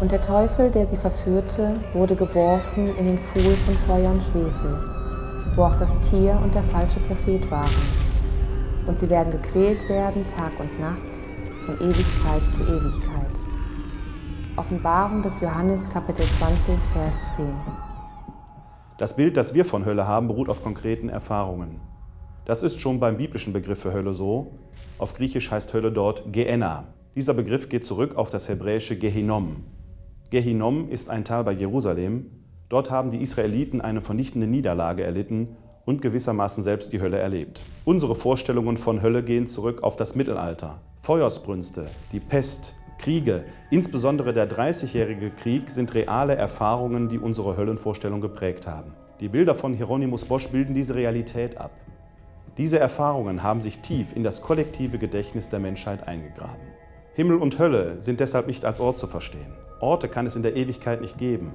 Und der Teufel, der sie verführte, wurde geworfen in den Pfuhl von Feuer und Schwefel, wo auch das Tier und der falsche Prophet waren. Und sie werden gequält werden Tag und Nacht, von Ewigkeit zu Ewigkeit. Offenbarung des Johannes Kapitel 20, Vers 10. Das Bild, das wir von Hölle haben, beruht auf konkreten Erfahrungen. Das ist schon beim biblischen Begriff für Hölle so. Auf Griechisch heißt Hölle dort Gehenna. Dieser Begriff geht zurück auf das hebräische Gehinom. Gehinom ist ein Tal bei Jerusalem. Dort haben die Israeliten eine vernichtende Niederlage erlitten und gewissermaßen selbst die Hölle erlebt. Unsere Vorstellungen von Hölle gehen zurück auf das Mittelalter. Feuersbrünste, die Pest, Kriege, insbesondere der Dreißigjährige Krieg, sind reale Erfahrungen, die unsere Höllenvorstellung geprägt haben. Die Bilder von Hieronymus Bosch bilden diese Realität ab. Diese Erfahrungen haben sich tief in das kollektive Gedächtnis der Menschheit eingegraben. Himmel und Hölle sind deshalb nicht als Ort zu verstehen. Orte kann es in der Ewigkeit nicht geben.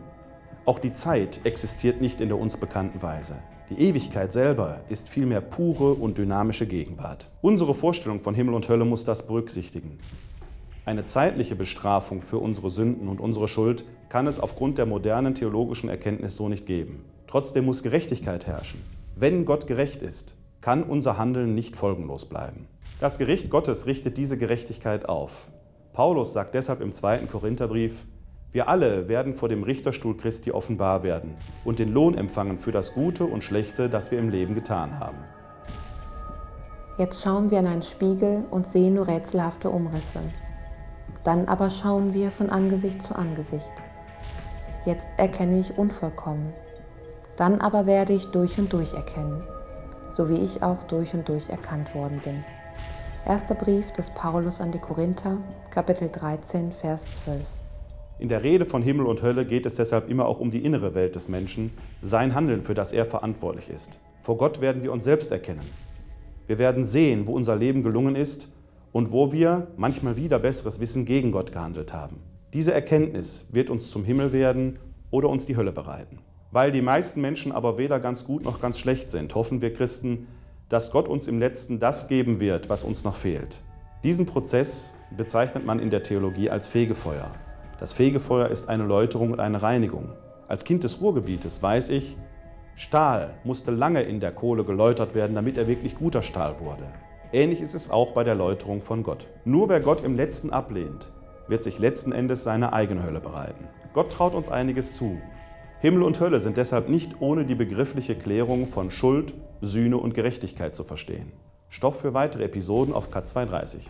Auch die Zeit existiert nicht in der uns bekannten Weise. Die Ewigkeit selber ist vielmehr pure und dynamische Gegenwart. Unsere Vorstellung von Himmel und Hölle muss das berücksichtigen. Eine zeitliche Bestrafung für unsere Sünden und unsere Schuld kann es aufgrund der modernen theologischen Erkenntnis so nicht geben. Trotzdem muss Gerechtigkeit herrschen. Wenn Gott gerecht ist, kann unser Handeln nicht folgenlos bleiben. Das Gericht Gottes richtet diese Gerechtigkeit auf. Paulus sagt deshalb im zweiten Korintherbrief, wir alle werden vor dem Richterstuhl Christi offenbar werden und den Lohn empfangen für das Gute und Schlechte, das wir im Leben getan haben. Jetzt schauen wir in einen Spiegel und sehen nur rätselhafte Umrisse. Dann aber schauen wir von Angesicht zu Angesicht. Jetzt erkenne ich unvollkommen. Dann aber werde ich durch und durch erkennen so wie ich auch durch und durch erkannt worden bin. Erster Brief des Paulus an die Korinther, Kapitel 13, Vers 12. In der Rede von Himmel und Hölle geht es deshalb immer auch um die innere Welt des Menschen, sein Handeln, für das er verantwortlich ist. Vor Gott werden wir uns selbst erkennen. Wir werden sehen, wo unser Leben gelungen ist und wo wir, manchmal wieder besseres Wissen, gegen Gott gehandelt haben. Diese Erkenntnis wird uns zum Himmel werden oder uns die Hölle bereiten. Weil die meisten Menschen aber weder ganz gut noch ganz schlecht sind, hoffen wir Christen, dass Gott uns im letzten das geben wird, was uns noch fehlt. Diesen Prozess bezeichnet man in der Theologie als Fegefeuer. Das Fegefeuer ist eine Läuterung und eine Reinigung. Als Kind des Ruhrgebietes weiß ich, Stahl musste lange in der Kohle geläutert werden, damit er wirklich guter Stahl wurde. Ähnlich ist es auch bei der Läuterung von Gott. Nur wer Gott im letzten ablehnt, wird sich letzten Endes seine eigene Hölle bereiten. Gott traut uns einiges zu, Himmel und Hölle sind deshalb nicht ohne die begriffliche Klärung von Schuld, Sühne und Gerechtigkeit zu verstehen. Stoff für weitere Episoden auf K230.